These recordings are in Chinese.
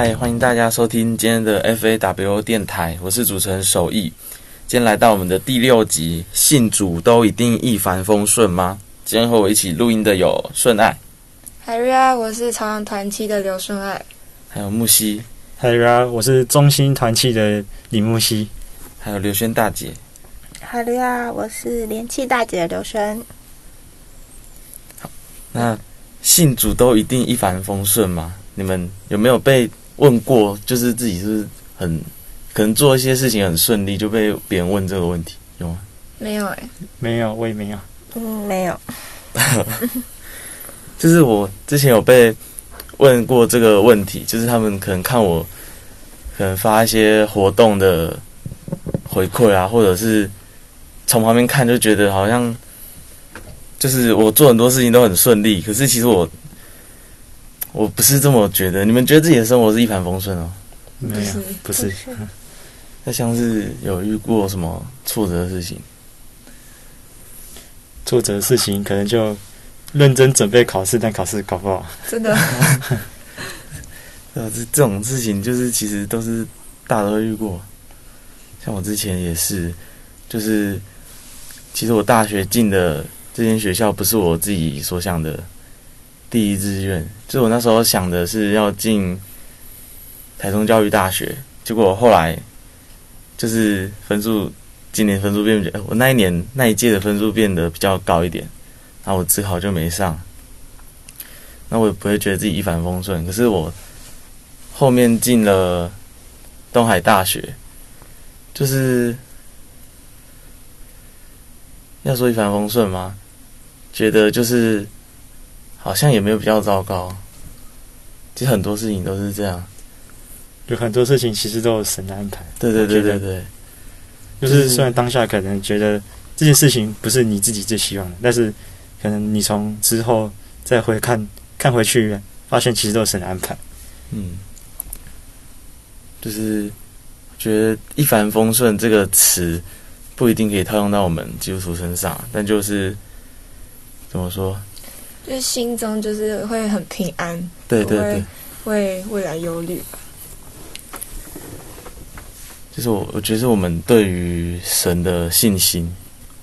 嗨，欢迎大家收听今天的 FAW 电台，我是主持人守义。今天来到我们的第六集，信主都一定一帆风顺吗？今天和我一起录音的有顺爱，海瑞啊，我是朝阳团契的刘顺爱，还有木西，嗨呀，我是中心团契的李木西。还有刘轩大姐。海瑞啊，我是连气大姐刘轩。那信主都一定一帆风顺吗？你们有没有被问过？就是自己是是很可能做一些事情很顺利，就被别人问这个问题，有吗？没有哎、没有，我也没有。嗯，没有。就是我之前有被问过这个问题，就是他们可能看我可能发一些活动的回馈啊，或者是从旁边看就觉得好像就是我做很多事情都很顺利，可是其实我我不是这么觉得。你们觉得自己的生活是一帆风顺哦？没有，不是。那像是有遇过什么挫折的事情？挫折的事情可能就认真准备考试，但考试考不好。真的 呃，这这种事情就是其实都是大家都会遇过，像我之前也是，就是其实我大学进的这间学校不是我自己所想的第一志愿，就是我那时候想的是要进台中教育大学，结果后来就是分数今年分数变，我那一年那一届的分数变得比较高一点，然后我自考就没上，那我也不会觉得自己一帆风顺，可是我。后面进了东海大学，就是要说一帆风顺吗？觉得就是好像也没有比较糟糕。其实很多事情都是这样。有很多事情其实都有神的安排。对对对对对，就是虽然当下可能觉得这件事情不是你自己最希望的，但是可能你从之后再回看看回去，发现其实都是神的安排。嗯，就是觉得“一帆风顺”这个词不一定可以套用到我们基督徒身上，但就是怎么说？就是心中就是会很平安，对对对。为未来忧虑。就是我，我觉得是我们对于神的信心，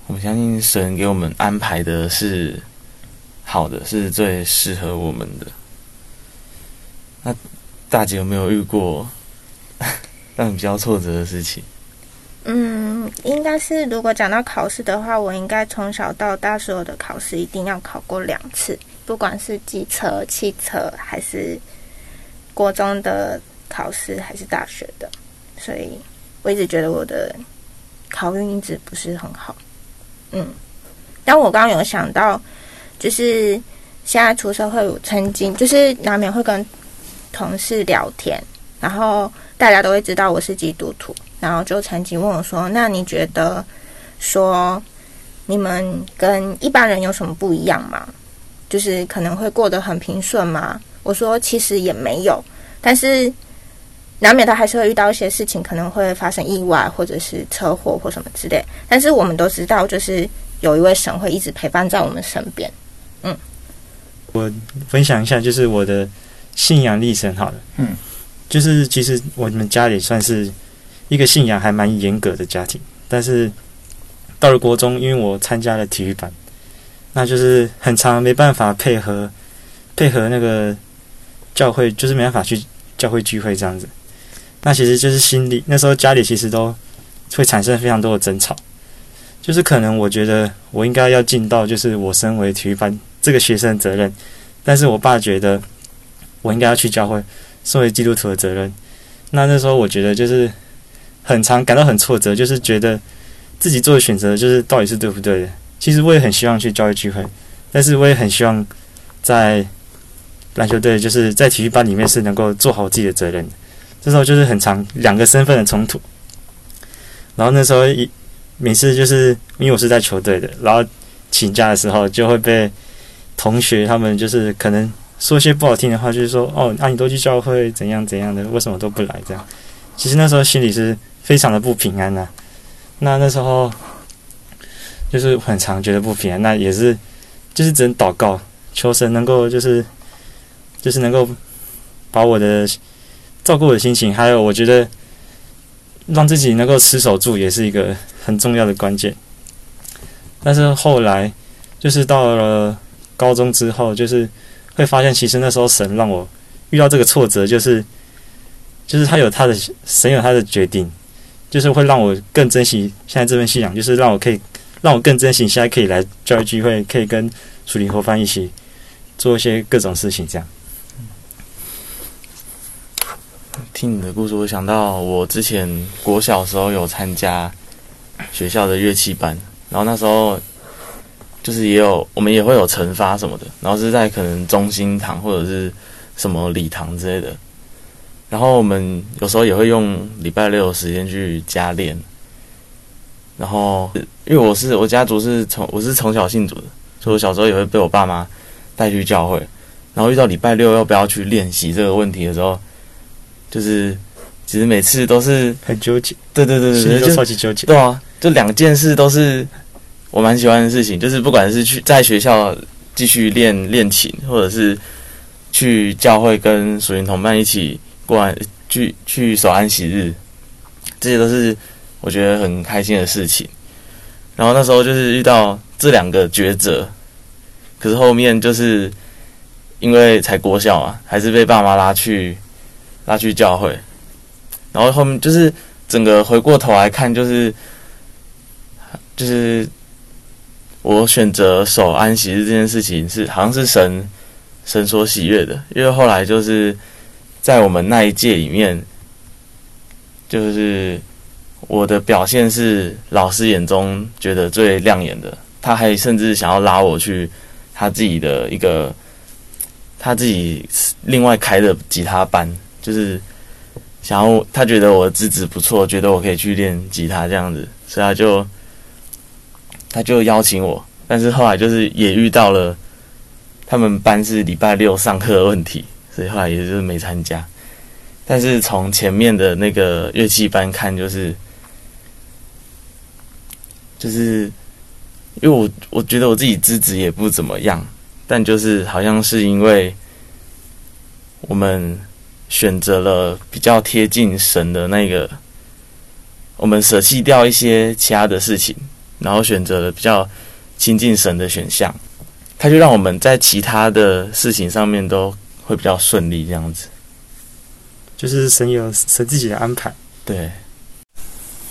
我们相信神给我们安排的是好的，是最适合我们的。那大姐有没有遇过 让你比较挫折的事情？嗯，应该是如果讲到考试的话，我应该从小到大所有的考试一定要考过两次，不管是机车、汽车，还是国中的考试，还是大学的，所以我一直觉得我的考运一直不是很好。嗯，但我刚刚有想到，就是现在出社会，我曾经就是难免会跟同事聊天，然后大家都会知道我是基督徒，然后就曾经问我说：“那你觉得说你们跟一般人有什么不一样吗？就是可能会过得很平顺吗？”我说：“其实也没有，但是难免他还是会遇到一些事情，可能会发生意外或者是车祸或什么之类。但是我们都知道，就是有一位神会一直陪伴在我们身边。嗯，我分享一下，就是我的信仰历程好了。嗯，就是其实我们家里算是一个信仰还蛮严格的家庭，但是到了国中，因为我参加了体育班，那就是很长没办法配合配合那个教会，就是没办法去教会聚会这样子。那其实就是心里那时候家里其实都会产生非常多的争吵，就是可能我觉得我应该要尽到就是我身为体育班这个学生的责任，但是我爸觉得我应该要去教会，身为基督徒的责任。那那时候我觉得就是很常感到很挫折，就是觉得自己做的选择就是到底是对不对的。其实我也很希望去教会聚会，但是我也很希望在篮球队，就是在体育班里面是能够做好自己的责任。这时候就是很长两个身份的冲突。然后那时候一每次就是因为我是在球队的，然后请假的时候就会被同学他们就是可能说些不好听的话，就是说哦，那、你都去教会怎样怎样的，为什么都不来这样？其实那时候心里是非常的不平安呐、那那时候就是很常觉得不平安，那也是就是只能祷告，求神能够就是就是能够把我的照顾我的心情，还有我觉得让自己能够持守住，也是一个很重要的关键。但是后来就是到了高中之后，就是会发现，其实那时候神让我遇到这个挫折，就是就是他有他的神有他的决定，就是会让我更珍惜现在这份信仰，就是让我可以让我更珍惜现在可以来教育聚会，可以跟属灵伙伴一起做一些各种事情，这样。听你的故事，我想到我之前国小时候有参加学校的乐器班，然后那时候就是也有我们也会有惩罚什么的，然后是在可能中心堂或者是什么礼堂之类的，然后我们有时候也会用礼拜六的时间去加练，然后因为我是我家族是从我是从小信主的，所以我小时候也会被我爸妈带去教会，然后遇到礼拜六要不要去练习这个问题的时候。就是其实每次都是很纠结，对对对对，就超级纠结。对啊，就两件事都是 我蛮喜欢的事情，就是不管是去在学校继续练练琴，或者是去教会跟属灵同伴一起过完去去守安息日，这些都是我觉得很开心的事情。然后那时候就是遇到这两个抉择，可是后面就是因为才国小啊，还是被爸妈拉去。拉去教会，然后后面就是整个回过头来看，就是就是我选择守安息日这件事情是好像是神神所喜悦的，因为后来就是在我们那一届里面，就是我的表现是老师眼中觉得最亮眼的，他还甚至想要拉我去他自己的一个他自己另外开的吉他班。就是想要他觉得我的资质不错，觉得我可以去练吉他这样子，所以他就他就邀请我。但是后来就是也遇到了他们班是礼拜六上课的问题，所以后来也就是没参加。但是从前面的那个乐器班看，就是就是因为我我觉得我自己资质也不怎么样，但就是好像是因为我们。选择了比较贴近神的那个，我们舍弃掉一些其他的事情，然后选择了比较亲近神的选项，他就让我们在其他的事情上面都会比较顺利，这样子。就是神有神自己的安排。对。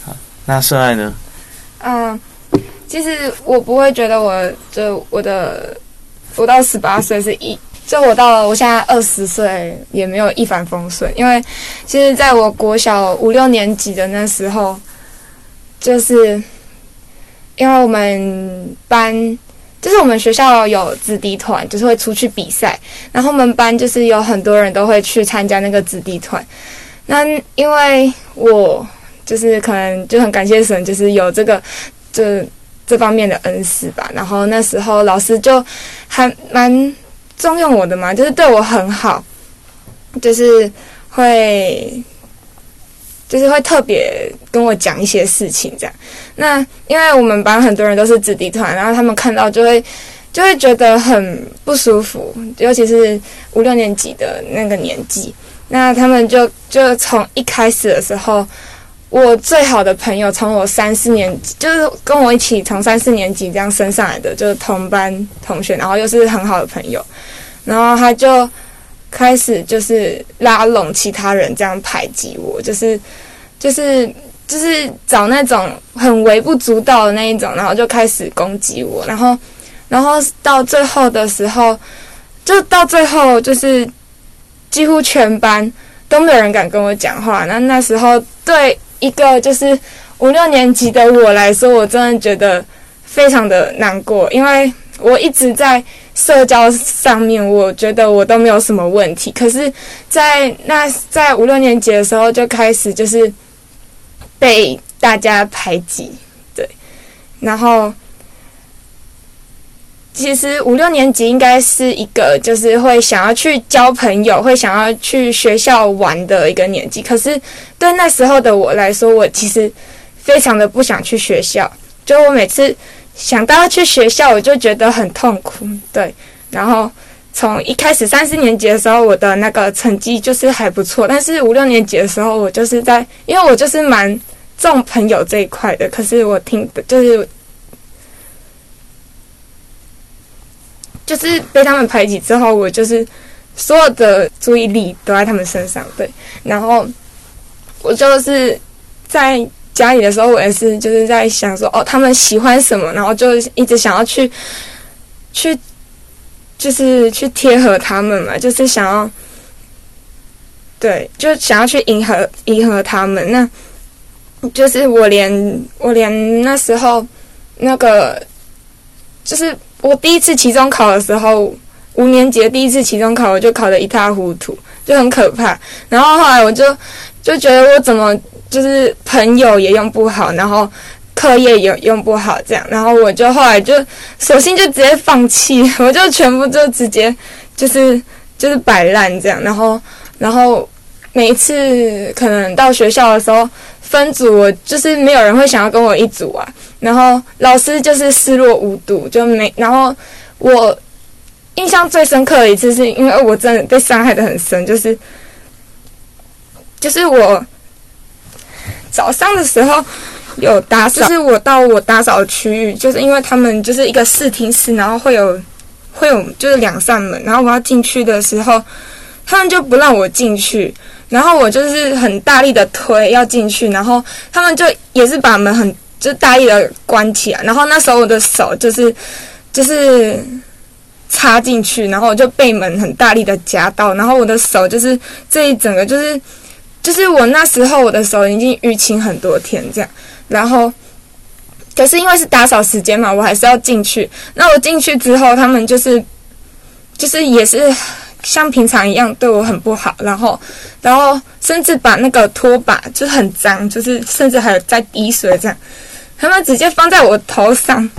好，那顺爱呢？嗯，其实我不会觉得我就我的我到十八岁是一。就我到了，我现在二十岁也没有一帆风顺，因为其实在我国小五六年级的那时候，就是因为我们班就是我们学校有子弟团，就是会出去比赛，然后我们班就是有很多人都会去参加那个子弟团。那因为我就是可能就很感谢神，就是有这个这这方面的恩师吧。然后那时候老师就还蛮。重用我的嘛，就是对我很好，就是会，就是会特别跟我讲一些事情这样。那因为我们班很多人都是子弟团，然后他们看到就会就会觉得很不舒服，尤其是五六年级的那个年纪。那他们就就从一开始的时候。我最好的朋友，从我三四年级，就是跟我一起从三四年级这样升上来的，就是同班同学，然后又是很好的朋友，然后他就开始就是拉拢其他人，这样排挤我，就是就是就是找那种很微不足道的那一种，然后就开始攻击我，然后然后到最后的时候，就到最后就是几乎全班都没有人敢跟我讲话，那那时候对。一个就是五六年级的我来说，我真的觉得非常的难过，因为我一直在社交上面，我觉得我都没有什么问题。可是，在那在五六年级的时候，就开始就是被大家排挤，对，然后。其实五六年级应该是一个就是会想要去交朋友、会想要去学校玩的一个年纪。可是对那时候的我来说，我其实非常的不想去学校。就我每次想到要去学校，我就觉得很痛苦。对，然后从一开始三四年级的时候，我的那个成绩就是还不错，但是五六年级的时候，我就是在，因为我就是蛮重朋友这一块的，可是我听的就是就是被他们排挤之后，我就是所有的注意力都在他们身上，对，然后我就是在家里的时候，我也是就是在想说，哦，他们喜欢什么，然后就一直想要去去。就是去贴合他们嘛，就是想要，对，就想要去迎合迎合他们。那，就是我连我连那时候那个，就是我第一次期中考的时候，五年级第一次期中考，我就考得一塌糊涂，就很可怕。然后后来我就就觉得我怎么就是朋友也用不好，然后。课业也用不好，这样，然后我就后来就索性就直接放弃，我就全部就直接就是就是摆烂这样，然后然后每一次可能到学校的时候分组，我就是没有人会想要跟我一组啊，然后老师就是视若无睹，就没，然后我印象最深刻的一次是因为我真的被伤害的很深，就是就是我早上的时候。有打扫，就是我到我打扫的区域，就是因为他们就是一个视听室，然后会有会有就是两扇门，然后我要进去的时候，他们就不让我进去，然后我就是很大力的推要进去，然后他们就也是把门很就大力的关起来，然后那时候我的手就是就是插进去，然后我就被门很大力的夹到，然后我的手就是这一整个就是就是我那时候我的手已经淤青很多天这样。然后，可是因为是打扫时间嘛，我还是要进去。那我进去之后，他们就是，就是也是像平常一样对我很不好。然后，然后甚至把那个拖把就很脏，就是甚至还有在滴水这样，他们直接放在我头上。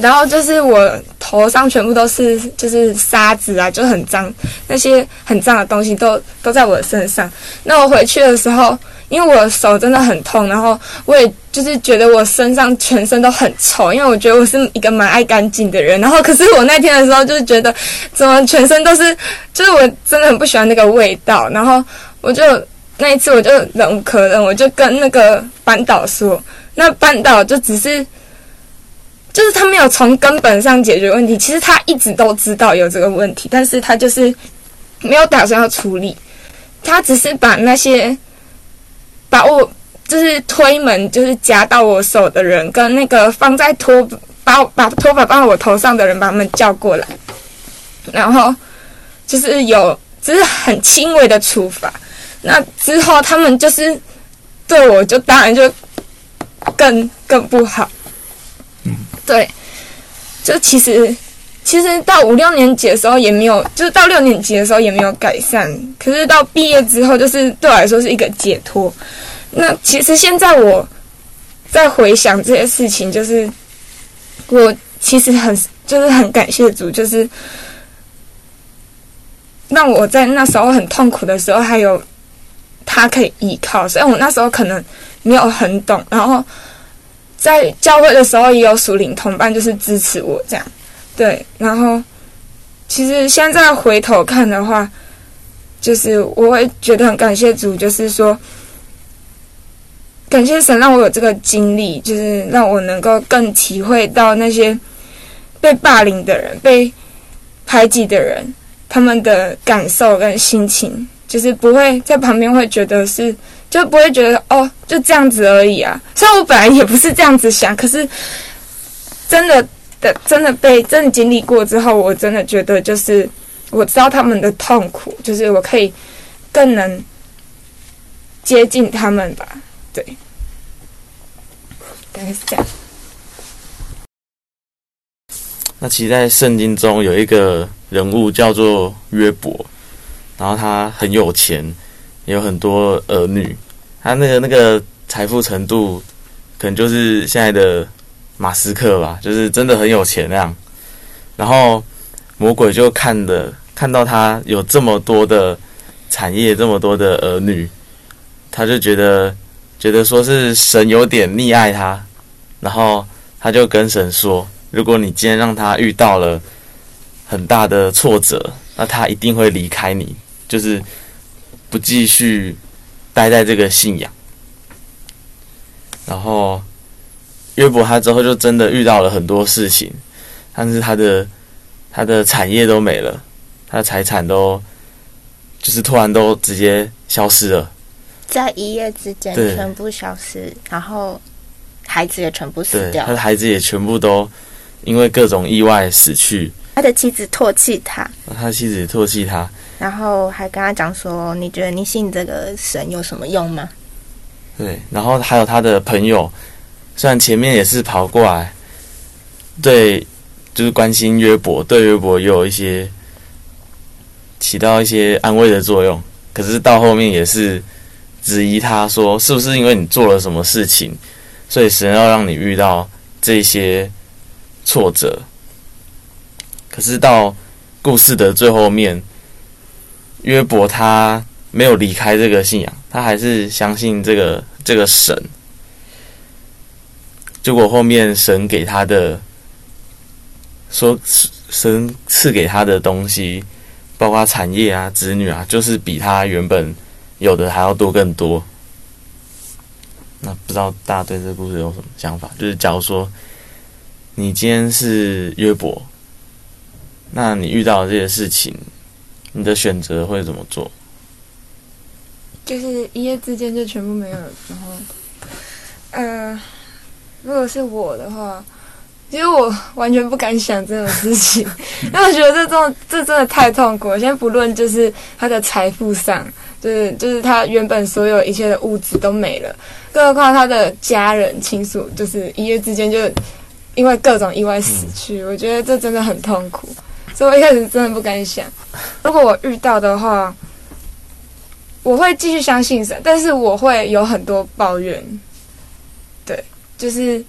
然后就是我头上全部都是就是沙子啊，就很脏，那些很脏的东西都都在我身上。那我回去的时候。因为我手真的很痛，然后我也就是觉得我身上全身都很臭，因为我觉得我是一个蛮爱干净的人。然后可是我那天的时候就是觉得，怎么全身都是，就是我真的很不喜欢那个味道。然后我就那一次我就忍无可忍，我就跟那个班导说，那班导就只是，就是他没有从根本上解决问题。其实他一直都知道有这个问题，但是他就是没有打算要处理，他只是把那些。把我就是推门，就是夹到我手的人，跟那个放在拖把把拖把放在我头上的人，把他们叫过来，然后就是有只是很轻微的处罚。那之后他们就是对我就当然就更更不好。对，就其实其实到五六年级的时候也没有，就是到六年级的时候也没有改善。可是到毕业之后，就是对我来说是一个解脱。那其实现在我在回想这些事情，就是我其实很就是很感谢主，就是让我在那时候很痛苦的时候，还有他可以依靠。虽然我那时候可能没有很懂，然后在教会的时候也有属灵同伴，就是支持我这样。对，然后其实现在回头看的话，就是我会觉得很感谢主，就是说。感谢神让我有这个经历，就是让我能够更体会到那些被霸凌的人、被排挤的人他们的感受跟心情，就是不会在旁边会觉得是，就不会觉得哦就这样子而已啊。虽然我本来也不是这样子想，可是真的的真的被真的经历过之后，我真的觉得就是我知道他们的痛苦，就是我可以更能接近他们吧。对，大概是这样。那其实，在圣经中有一个人物叫做约伯，然后他很有钱，有很多儿女，他那个那个财富程度，可能就是现在的马斯克吧，就是真的很有钱那样。然后魔鬼就看的看到他有这么多的产业，这么多的儿女，他就觉得。觉得说是神有点溺爱他，然后他就跟神说：“如果你今天让他遇到了很大的挫折，那他一定会离开你，就是不继续待在这个信仰。然后约伯他之后就真的遇到了很多事情，但是他的他的产业都没了，他的财产都就是突然都直接消失了。在一夜之间全部消失，然后孩子也全部死，掉他的，孩子也全部都因为各种意外死去，他的妻子唾弃他，他的妻子也唾弃他。然后还跟他讲说：“你觉得你信这个神有什么用吗对，然后还有他的朋友，虽然前面也是跑过来，对，就是关心约伯，对约伯有一些起到一些安慰的作用，可是到后面也是质疑他说，是不是因为你做了什么事情，所以神要让你遇到这些挫折？可是到故事的最后面，约伯他没有离开这个信仰，他还是相信这个这个神。结果后面神给他的说，神赐给他的东西，包括产业啊、子女啊，就是比他原本有的还要多更多。那不知道大家对这个故事有什么想法？就是假如说你今天是约伯，那你遇到这些事情，你的选择会怎么做？就是一夜之间就全部没有了。然后，呃，如果是我的话，其实我完全不敢想这种事情，因为我觉得这种这真的太痛苦了。先不论就是他的财富上，就是就是他原本所有一切的物质都没了，更何况他的家人亲属，就是一夜之间就因为各种意外死去。我觉得这真的很痛苦，所以我一开始真的不敢想。如果我遇到的话，我会继续相信神，但是我会有很多抱怨，对，就是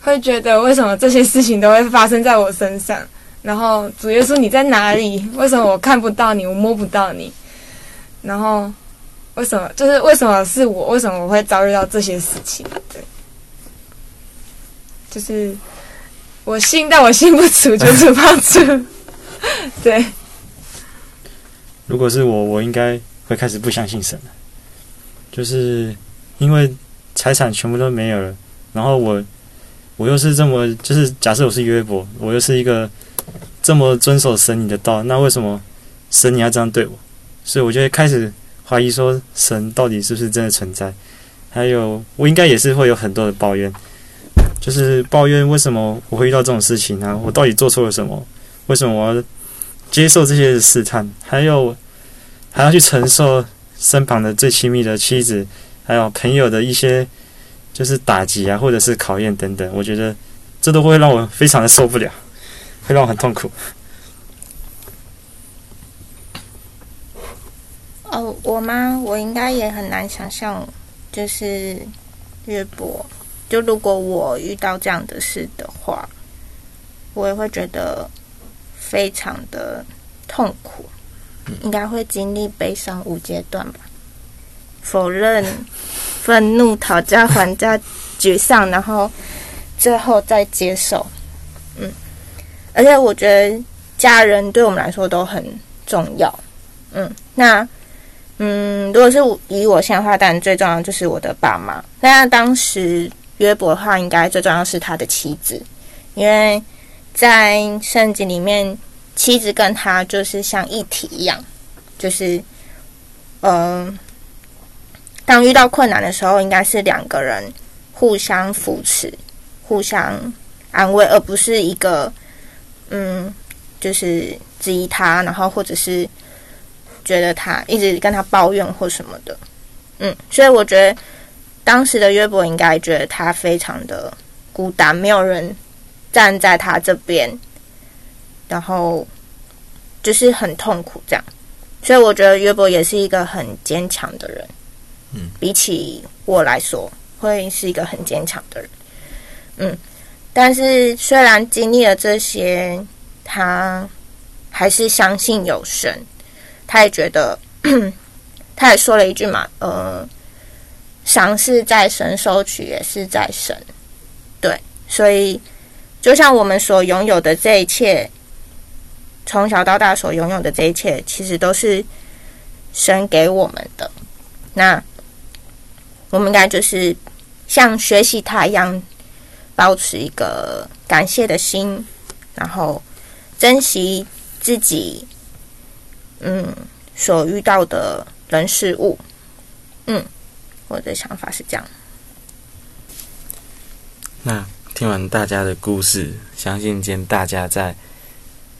会觉得为什么这些事情都会发生在我身上？然后主耶稣你在哪里？为什么我看不到你，我摸不到你？然后为什么就是为什么是我？为什么我会遭遇到这些事情？对，就是我信，但我信不出，就 是怕出。对，如果是我，我应该会开始不相信神了，就是因为财产全部都没有了，然后我我又是这么，就是假设我是约伯，我又是一个这么遵守神你的道，那为什么神你要这样对我？所以我就会开始怀疑说，神到底是不是真的存在？还有，我应该也是会有很多的抱怨，就是抱怨为什么我会遇到这种事情啊？我到底做错了什么？为什么我要接受这些试探？还有还要去承受身旁的最亲密的妻子，还有朋友的一些就是打击啊，或者是考验等等。我觉得这都会让我非常的受不了，会让我很痛苦。哦，我吗？我应该也很难想象，就是约伯。就如果我遇到这样的事的话，我也会觉得非常的痛苦，应该会经历悲伤五阶段吧。否认、愤怒、讨价还价、沮丧，然后最后再接受。嗯，而且我觉得家人对我们来说都很重要。嗯，那。嗯，如果是以我现在的话，当然最重要就是我的爸妈。那当时约伯的话，应该最重要是他的妻子，因为在圣经里面，妻子跟他就是像一体一样，就是嗯、当遇到困难的时候，应该是两个人互相扶持、互相安慰，而不是一个嗯，就是质疑他，然后或者是。觉得他一直跟他抱怨或什么的，嗯，所以我觉得当时的约伯应该觉得他非常的孤单，没有人站在他这边，然后就是很痛苦这样。所以我觉得约伯也是一个很坚强的人，嗯，比起我来说，会是一个很坚强的人，嗯。但是虽然经历了这些，他还是相信有神。他也觉得，他也说了一句嘛，呃，赏是在神，收取也是在神，对，所以就像我们所拥有的这一切，从小到大所拥有的这一切，其实都是神给我们的。那我们应该就是像学习他一样，保持一个感谢的心，然后珍惜自己，嗯，所遇到的人事物。嗯，我的想法是这样。那听完大家的故事，相信今天大家在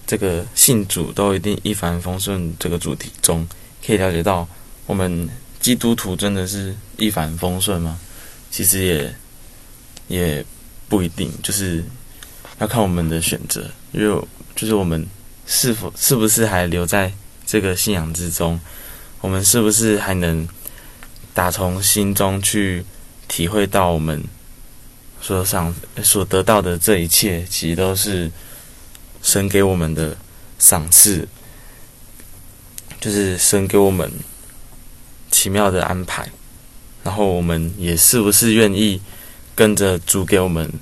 这个信主都一定一帆风顺这个主题中，可以了解到，我们基督徒真的是一帆风顺吗？其实也也不一定，就是要看我们的选择，因为就是我们是否是不是还留在这个信仰之中，我们是不是还能打从心中去体会到我们。所想所得到的这一切，其实都是神给我们的赏赐，就是神给我们奇妙的安排。然后我们也是不是愿意跟着主给我们，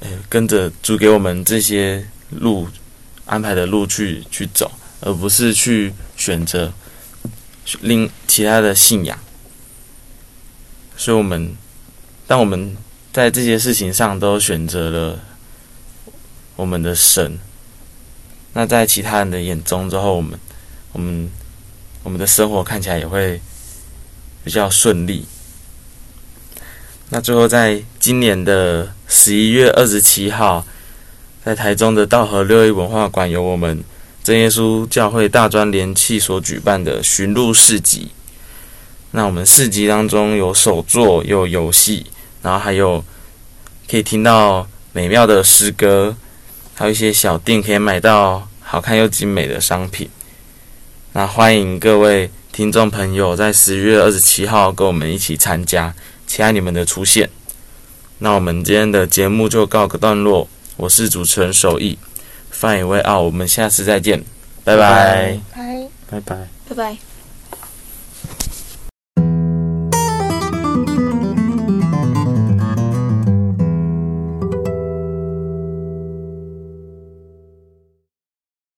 呃，跟着主给我们这些路安排的路去去走，而不是去选择另其他的信仰。所以，我们。当我们在这些事情上都选择了我们的神，那在其他人的眼中之后，我们、我们、我们的生活看起来也会比较顺利。那最后，在今年的十一月二十七号，在台中的道和六一文化馆，有我们真耶稣教会大专联契所举办的寻路市集。那我们四集当中有手作，有游戏。然后还有可以听到美妙的诗歌，还有一些小店可以买到好看又精美的商品。那欢迎各位听众朋友在十一月二十七号跟我们一起参加，期待你们的出现。那我们今天的节目就告个段落，我是主持人守义，范以为傲，我们下次再见，拜拜，拜拜拜，拜拜。